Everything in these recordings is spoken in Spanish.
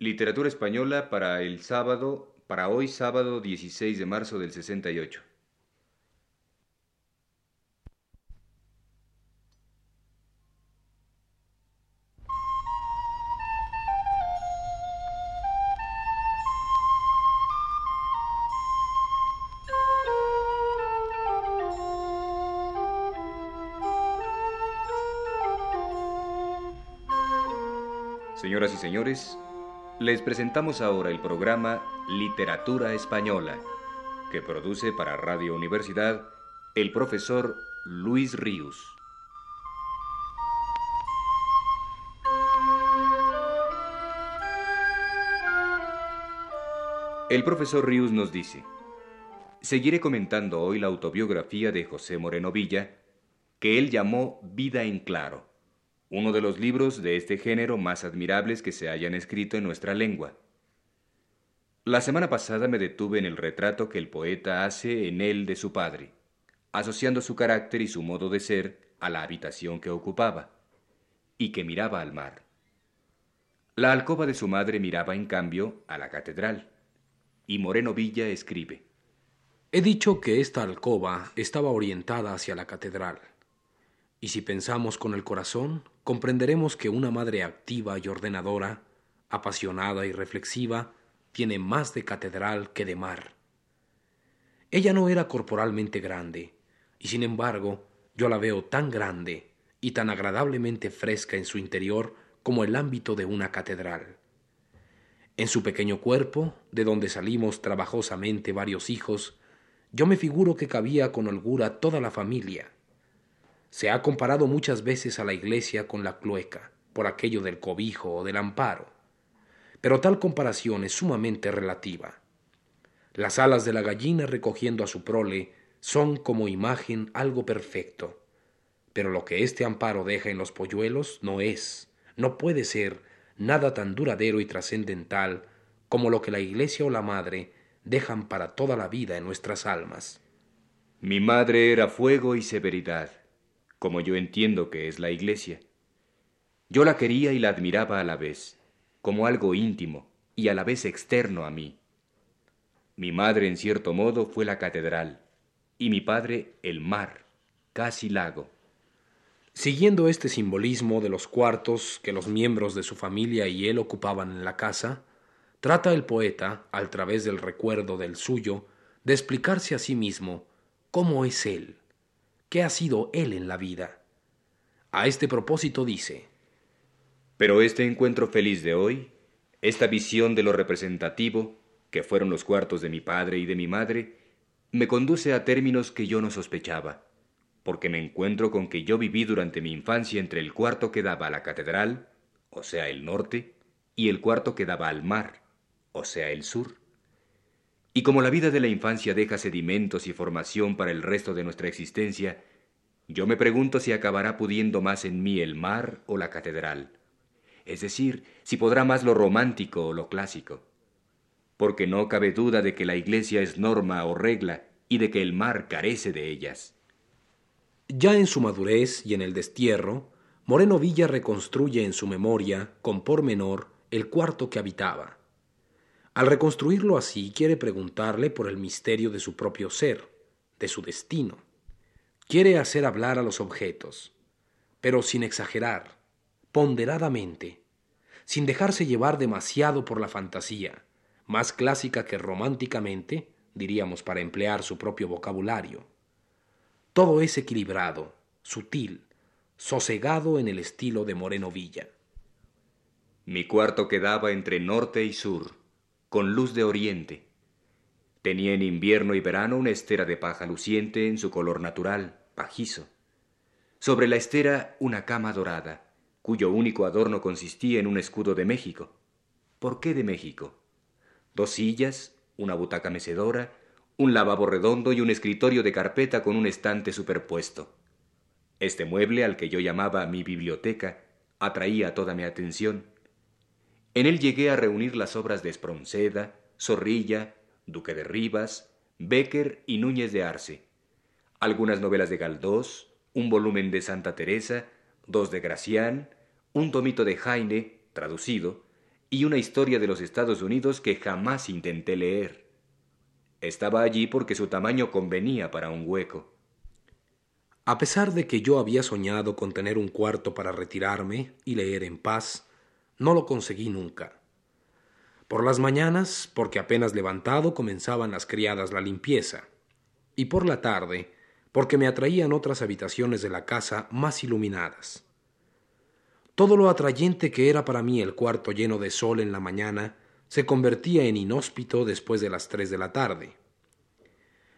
Literatura española para el sábado, para hoy sábado 16 de marzo del 68. Señoras y señores, les presentamos ahora el programa Literatura Española, que produce para Radio Universidad el profesor Luis Ríos. El profesor Ríos nos dice, seguiré comentando hoy la autobiografía de José Moreno Villa, que él llamó Vida en Claro uno de los libros de este género más admirables que se hayan escrito en nuestra lengua. La semana pasada me detuve en el retrato que el poeta hace en él de su padre, asociando su carácter y su modo de ser a la habitación que ocupaba, y que miraba al mar. La alcoba de su madre miraba, en cambio, a la catedral, y Moreno Villa escribe. He dicho que esta alcoba estaba orientada hacia la catedral. Y si pensamos con el corazón, comprenderemos que una madre activa y ordenadora, apasionada y reflexiva, tiene más de catedral que de mar. Ella no era corporalmente grande, y sin embargo yo la veo tan grande y tan agradablemente fresca en su interior como el ámbito de una catedral. En su pequeño cuerpo, de donde salimos trabajosamente varios hijos, yo me figuro que cabía con holgura toda la familia, se ha comparado muchas veces a la iglesia con la cloaca, por aquello del cobijo o del amparo. Pero tal comparación es sumamente relativa. Las alas de la gallina recogiendo a su prole son como imagen algo perfecto. Pero lo que este amparo deja en los polluelos no es, no puede ser nada tan duradero y trascendental como lo que la iglesia o la madre dejan para toda la vida en nuestras almas. Mi madre era fuego y severidad como yo entiendo que es la Iglesia. Yo la quería y la admiraba a la vez, como algo íntimo y a la vez externo a mí. Mi madre, en cierto modo, fue la catedral, y mi padre el mar, casi lago. Siguiendo este simbolismo de los cuartos que los miembros de su familia y él ocupaban en la casa, trata el poeta, al través del recuerdo del suyo, de explicarse a sí mismo cómo es él, qué ha sido él en la vida. A este propósito dice, Pero este encuentro feliz de hoy, esta visión de lo representativo, que fueron los cuartos de mi padre y de mi madre, me conduce a términos que yo no sospechaba, porque me encuentro con que yo viví durante mi infancia entre el cuarto que daba a la catedral, o sea, el norte, y el cuarto que daba al mar, o sea, el sur. Y como la vida de la infancia deja sedimentos y formación para el resto de nuestra existencia, yo me pregunto si acabará pudiendo más en mí el mar o la catedral, es decir, si podrá más lo romántico o lo clásico. Porque no cabe duda de que la iglesia es norma o regla y de que el mar carece de ellas. Ya en su madurez y en el destierro, Moreno Villa reconstruye en su memoria, con pormenor, el cuarto que habitaba al reconstruirlo así, quiere preguntarle por el misterio de su propio ser, de su destino. Quiere hacer hablar a los objetos, pero sin exagerar, ponderadamente, sin dejarse llevar demasiado por la fantasía, más clásica que románticamente, diríamos para emplear su propio vocabulario. Todo es equilibrado, sutil, sosegado en el estilo de Moreno Villa. Mi cuarto quedaba entre norte y sur con luz de oriente. Tenía en invierno y verano una estera de paja luciente en su color natural, pajizo. Sobre la estera una cama dorada, cuyo único adorno consistía en un escudo de México. ¿Por qué de México? Dos sillas, una butaca mecedora, un lavabo redondo y un escritorio de carpeta con un estante superpuesto. Este mueble, al que yo llamaba mi biblioteca, atraía toda mi atención. En él llegué a reunir las obras de Espronceda, Zorrilla, Duque de Rivas, Becker y Núñez de Arce, algunas novelas de Galdós, un volumen de Santa Teresa, dos de Gracián, un tomito de Jaime, traducido, y una historia de los Estados Unidos que jamás intenté leer. Estaba allí porque su tamaño convenía para un hueco. A pesar de que yo había soñado con tener un cuarto para retirarme y leer en paz, no lo conseguí nunca. Por las mañanas, porque apenas levantado comenzaban las criadas la limpieza, y por la tarde, porque me atraían otras habitaciones de la casa más iluminadas. Todo lo atrayente que era para mí el cuarto lleno de sol en la mañana se convertía en inhóspito después de las tres de la tarde.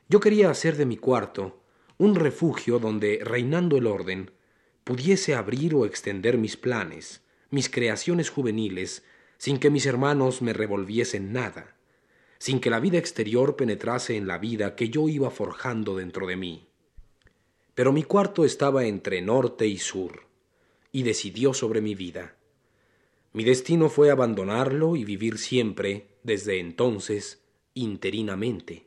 Yo quería hacer de mi cuarto un refugio donde, reinando el orden, pudiese abrir o extender mis planes, mis creaciones juveniles, sin que mis hermanos me revolviesen nada, sin que la vida exterior penetrase en la vida que yo iba forjando dentro de mí. Pero mi cuarto estaba entre norte y sur, y decidió sobre mi vida. Mi destino fue abandonarlo y vivir siempre, desde entonces, interinamente.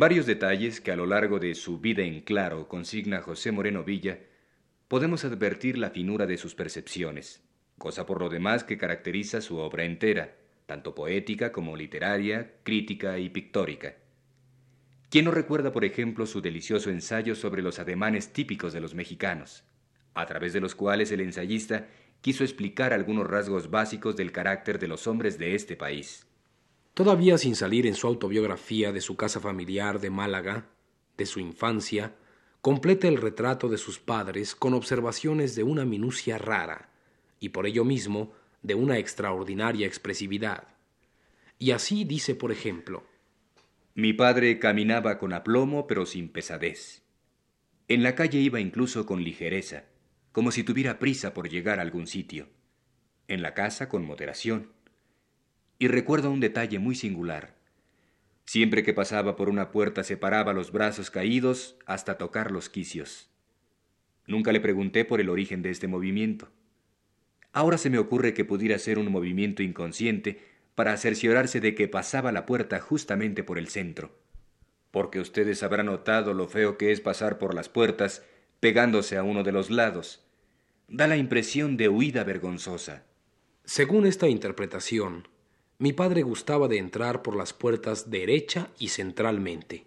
Varios detalles que a lo largo de su vida en claro consigna José Moreno Villa, podemos advertir la finura de sus percepciones, cosa por lo demás que caracteriza su obra entera, tanto poética como literaria, crítica y pictórica. ¿Quién no recuerda, por ejemplo, su delicioso ensayo sobre los ademanes típicos de los mexicanos, a través de los cuales el ensayista quiso explicar algunos rasgos básicos del carácter de los hombres de este país? Todavía sin salir en su autobiografía de su casa familiar de Málaga, de su infancia, completa el retrato de sus padres con observaciones de una minucia rara y por ello mismo de una extraordinaria expresividad. Y así dice, por ejemplo, Mi padre caminaba con aplomo pero sin pesadez. En la calle iba incluso con ligereza, como si tuviera prisa por llegar a algún sitio. En la casa con moderación y recuerdo un detalle muy singular. Siempre que pasaba por una puerta separaba los brazos caídos hasta tocar los quicios. Nunca le pregunté por el origen de este movimiento. Ahora se me ocurre que pudiera ser un movimiento inconsciente para cerciorarse de que pasaba la puerta justamente por el centro. Porque ustedes habrán notado lo feo que es pasar por las puertas pegándose a uno de los lados. Da la impresión de huida vergonzosa. Según esta interpretación, mi padre gustaba de entrar por las puertas derecha y centralmente.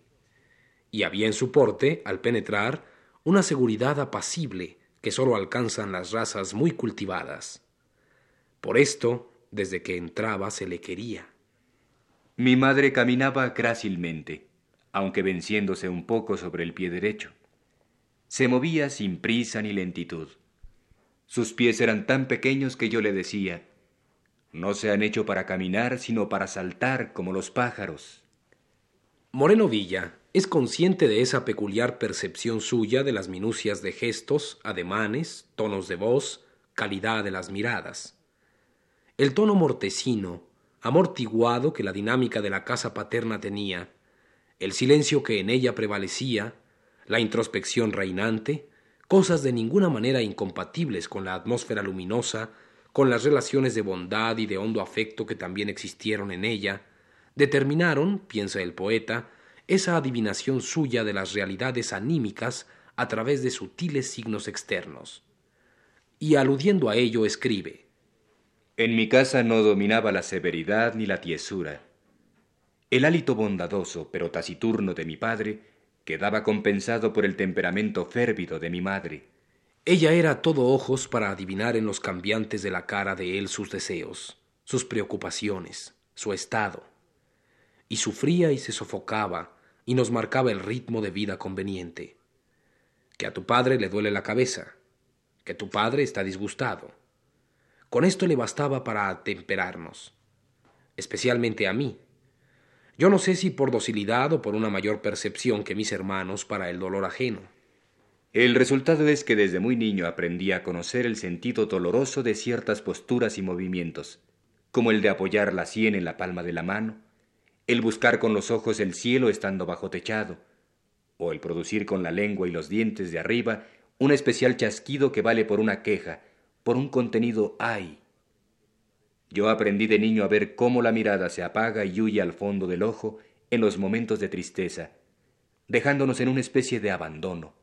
Y había en su porte, al penetrar, una seguridad apacible que sólo alcanzan las razas muy cultivadas. Por esto, desde que entraba se le quería. Mi madre caminaba grácilmente, aunque venciéndose un poco sobre el pie derecho. Se movía sin prisa ni lentitud. Sus pies eran tan pequeños que yo le decía, no se han hecho para caminar, sino para saltar como los pájaros. Moreno Villa es consciente de esa peculiar percepción suya de las minucias de gestos, ademanes, tonos de voz, calidad de las miradas. El tono mortecino, amortiguado que la dinámica de la casa paterna tenía, el silencio que en ella prevalecía, la introspección reinante, cosas de ninguna manera incompatibles con la atmósfera luminosa con las relaciones de bondad y de hondo afecto que también existieron en ella, determinaron, piensa el poeta, esa adivinación suya de las realidades anímicas a través de sutiles signos externos. Y aludiendo a ello escribe En mi casa no dominaba la severidad ni la tiesura. El hálito bondadoso pero taciturno de mi padre quedaba compensado por el temperamento férvido de mi madre ella era todo ojos para adivinar en los cambiantes de la cara de él sus deseos, sus preocupaciones, su estado. Y sufría y se sofocaba y nos marcaba el ritmo de vida conveniente. Que a tu padre le duele la cabeza, que tu padre está disgustado. Con esto le bastaba para atemperarnos, especialmente a mí. Yo no sé si por docilidad o por una mayor percepción que mis hermanos para el dolor ajeno. El resultado es que desde muy niño aprendí a conocer el sentido doloroso de ciertas posturas y movimientos, como el de apoyar la sien en la palma de la mano, el buscar con los ojos el cielo estando bajo techado, o el producir con la lengua y los dientes de arriba un especial chasquido que vale por una queja, por un contenido hay. Yo aprendí de niño a ver cómo la mirada se apaga y huye al fondo del ojo en los momentos de tristeza, dejándonos en una especie de abandono.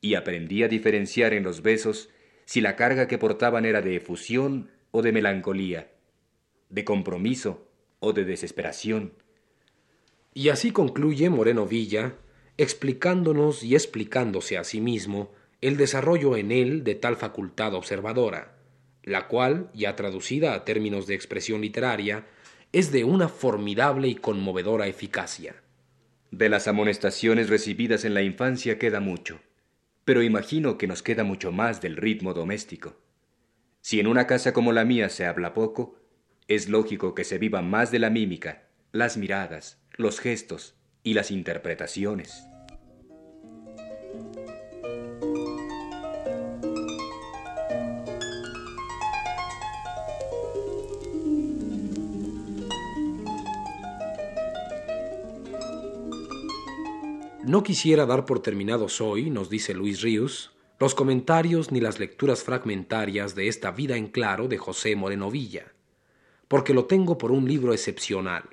Y aprendí a diferenciar en los besos si la carga que portaban era de efusión o de melancolía, de compromiso o de desesperación. Y así concluye Moreno Villa, explicándonos y explicándose a sí mismo el desarrollo en él de tal facultad observadora, la cual, ya traducida a términos de expresión literaria, es de una formidable y conmovedora eficacia. De las amonestaciones recibidas en la infancia queda mucho, pero imagino que nos queda mucho más del ritmo doméstico. Si en una casa como la mía se habla poco, es lógico que se viva más de la mímica, las miradas, los gestos y las interpretaciones. No quisiera dar por terminados hoy, nos dice Luis Ríos, los comentarios ni las lecturas fragmentarias de esta vida en claro de José Moreno Villa, porque lo tengo por un libro excepcional,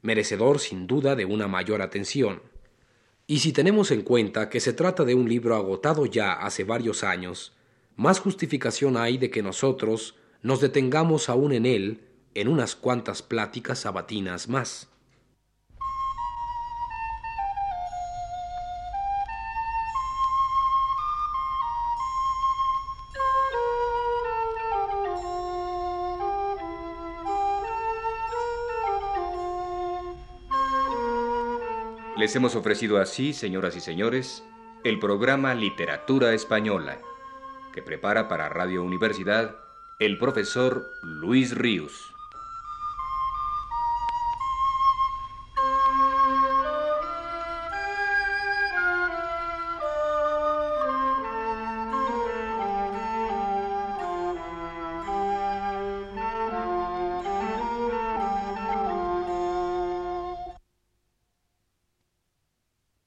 merecedor sin duda de una mayor atención. Y si tenemos en cuenta que se trata de un libro agotado ya hace varios años, más justificación hay de que nosotros nos detengamos aún en él en unas cuantas pláticas sabatinas más. Les hemos ofrecido así, señoras y señores, el programa Literatura Española, que prepara para Radio Universidad el profesor Luis Ríos.